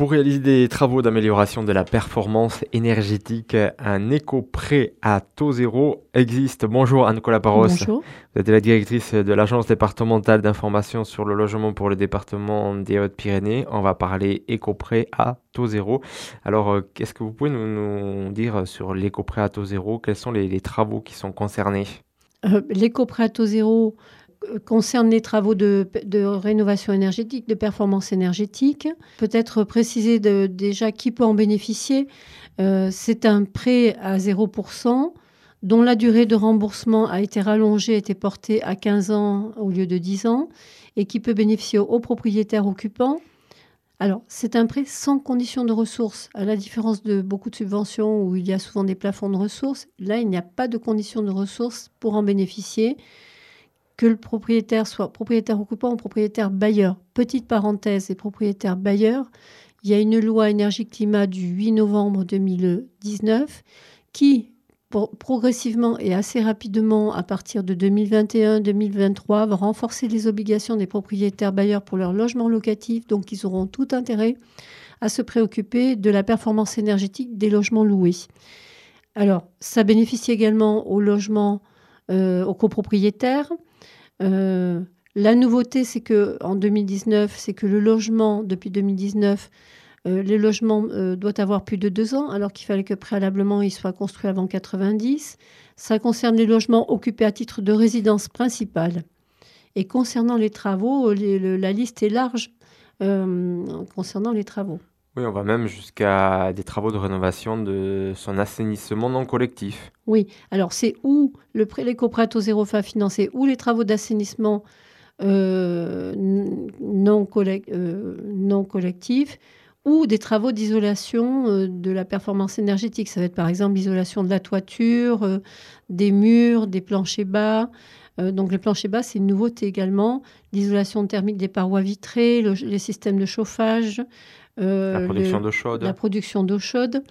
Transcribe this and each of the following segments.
Pour réaliser des travaux d'amélioration de la performance énergétique, un éco-prêt à taux zéro existe. Bonjour Anne-Nicolas Parros. Bonjour. Vous êtes la directrice de l'Agence départementale d'information sur le logement pour le département des Hautes-Pyrénées. On va parler éco-prêt à taux zéro. Alors, euh, qu'est-ce que vous pouvez nous, dire sur l'éco-prêt à taux zéro Quels sont les, travaux qui sont concernés? Euh, L'éco-prêt à taux zéro, concerne les travaux de, rénovation énergétique, de performance énergétique. Peut-être préciser déjà qui peut en bénéficier. Euh, c'est un prêt à 0% dont la durée de remboursement a été rallongée, a été portée à 15 ans au lieu de 10 ans, et qui peut bénéficier aux propriétaires occupants. Alors, c'est un prêt sans condition de ressources, à la différence de beaucoup de subventions où il y a souvent des plafonds de ressources. Là, il n'y a pas de condition de ressources pour en bénéficier que le propriétaire soit propriétaire occupant ou propriétaire bailleur. Petite parenthèse, et propriétaire bailleur, il y a une loi énergie-climat du 8 novembre 2019 qui, progressivement et assez rapidement, à partir de 2021-2023, va renforcer les obligations des propriétaires bailleurs pour leur logement locatif. Donc, ils auront tout intérêt à se préoccuper de la performance énergétique des logements loués. Alors, ça bénéficie également aux logements, euh, aux copropriétaires, euh, la nouveauté, c'est que en 2019, c'est que le logement, depuis 2019, euh, le logement euh, doit avoir plus de deux ans, alors qu'il fallait que préalablement il soit construit avant 90. Ça concerne les logements occupés à titre de résidence principale. Et concernant les travaux, la liste est large concernant les travaux. Oui, on va même jusqu'à des travaux de rénovation de son assainissement non collectif. Oui, alors c'est où le prêt, les au zéro fin financé, ou les travaux d'assainissement euh, non, euh, non collectifs, ou des travaux d'isolation euh, de la performance énergétique. Ça va être par exemple l'isolation de la toiture, des murs, des planchers bas. Donc les planchers bas, c'est une nouveauté également. L'isolation thermique des parois vitrées, les systèmes de chauffage, euh, la production d'eau chaude. La production d'eau chaude.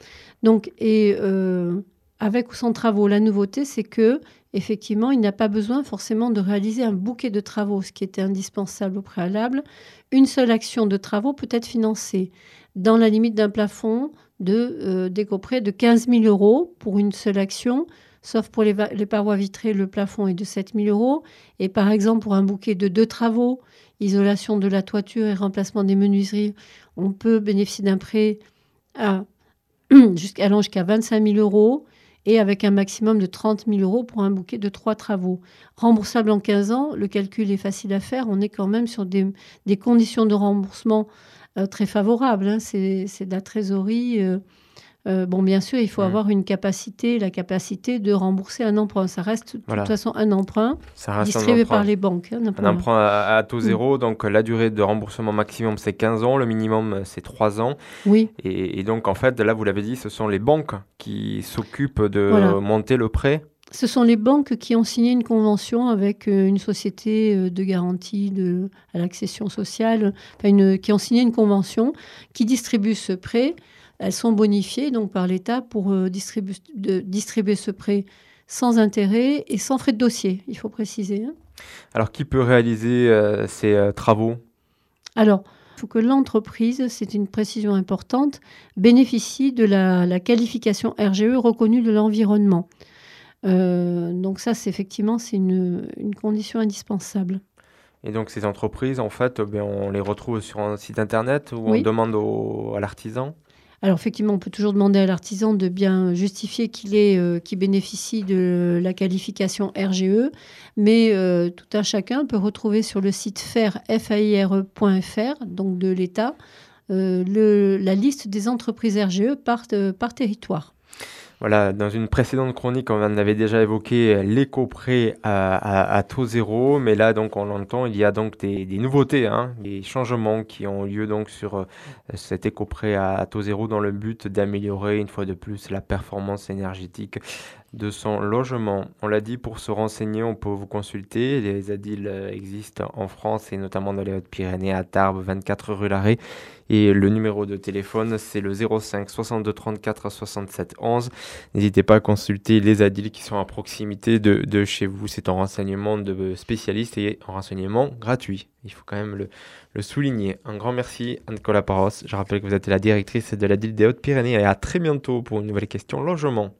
Donc, et euh, avec ou sans travaux, la nouveauté, c'est que effectivement, il n'a pas besoin forcément de réaliser un bouquet de travaux, ce qui était indispensable au préalable. Une seule action de travaux peut être financée dans la limite d'un plafond de euh, de 15 000 euros pour une seule action, sauf pour les, parois vitrées, le plafond est de 7 000 euros. Et par exemple, pour un bouquet de deux travaux, isolation de la toiture et remplacement des menuiseries, on peut bénéficier d'un prêt à, jusqu'à 25 000 euros et avec un maximum de 30 000 euros pour un bouquet de trois travaux. Remboursable en 15 ans, le calcul est facile à faire. On est quand même sur des, conditions de remboursement euh, très favorables. Hein. C'est de la trésorerie. Euh, euh, bon, bien sûr, il faut mm. avoir une capacité, la capacité de rembourser un emprunt. Ça reste de toute façon un emprunt distribué par les banques. Hein, un, emprunt à, taux mm. zéro, donc la durée de remboursement maximum c'est 15 ans, le minimum c'est 3 ans. Oui. Et, donc en fait, là vous l'avez dit, ce sont les banques qui s'occupent de monter le prêt. Ce sont les banques qui ont signé une convention avec euh, une société euh, de garantie de, à l'accession sociale, qui ont signé une convention qui distribue ce prêt elles sont bonifiées donc par l'État pour euh, distribuer, distribuer ce prêt sans intérêt et sans frais de dossier, il faut préciser. Hein. Alors, qui peut réaliser euh, ces euh, travaux? Alors, il faut que l'entreprise, c'est une précision importante, bénéficie de la, qualification RGE reconnue de l'environnement. donc ça, c'est effectivement, c'est une, condition indispensable. Et donc ces entreprises, en fait, ben, on les retrouve sur un site internet où on demande à l'artisan? Alors effectivement, on peut toujours demander à l'artisan de bien justifier qu'il est, euh, bénéficie de la qualification RGE, mais euh, tout un chacun peut retrouver sur le site fair.fr, donc de l'État, euh, la liste des entreprises RGE par territoire. Voilà, dans une précédente chronique, on avait déjà évoqué l'éco-prêt à, à, taux zéro, mais là, donc, on l'entend, il y a donc des, nouveautés, hein, des changements qui ont lieu donc sur euh, cet éco-prêt à, taux zéro dans le but d'améliorer une fois de plus la performance énergétique de son logement. On l'a dit, pour se renseigner, on peut vous consulter. Les ADIL euh, existent en France et notamment dans les Hautes-Pyrénées, à Tarbes, 24 rue Larrey. Et le numéro de téléphone, c'est le 05 62 34 67 11. N'hésitez pas à consulter les ADIL qui sont à proximité de, chez vous. C'est un renseignement de spécialistes et un renseignement gratuit. Il faut quand même le, souligner. Un grand merci à Nicolas Paros. Je rappelle que vous êtes la directrice de la DIL des Hautes-Pyrénées et à très bientôt pour une nouvelle question logement.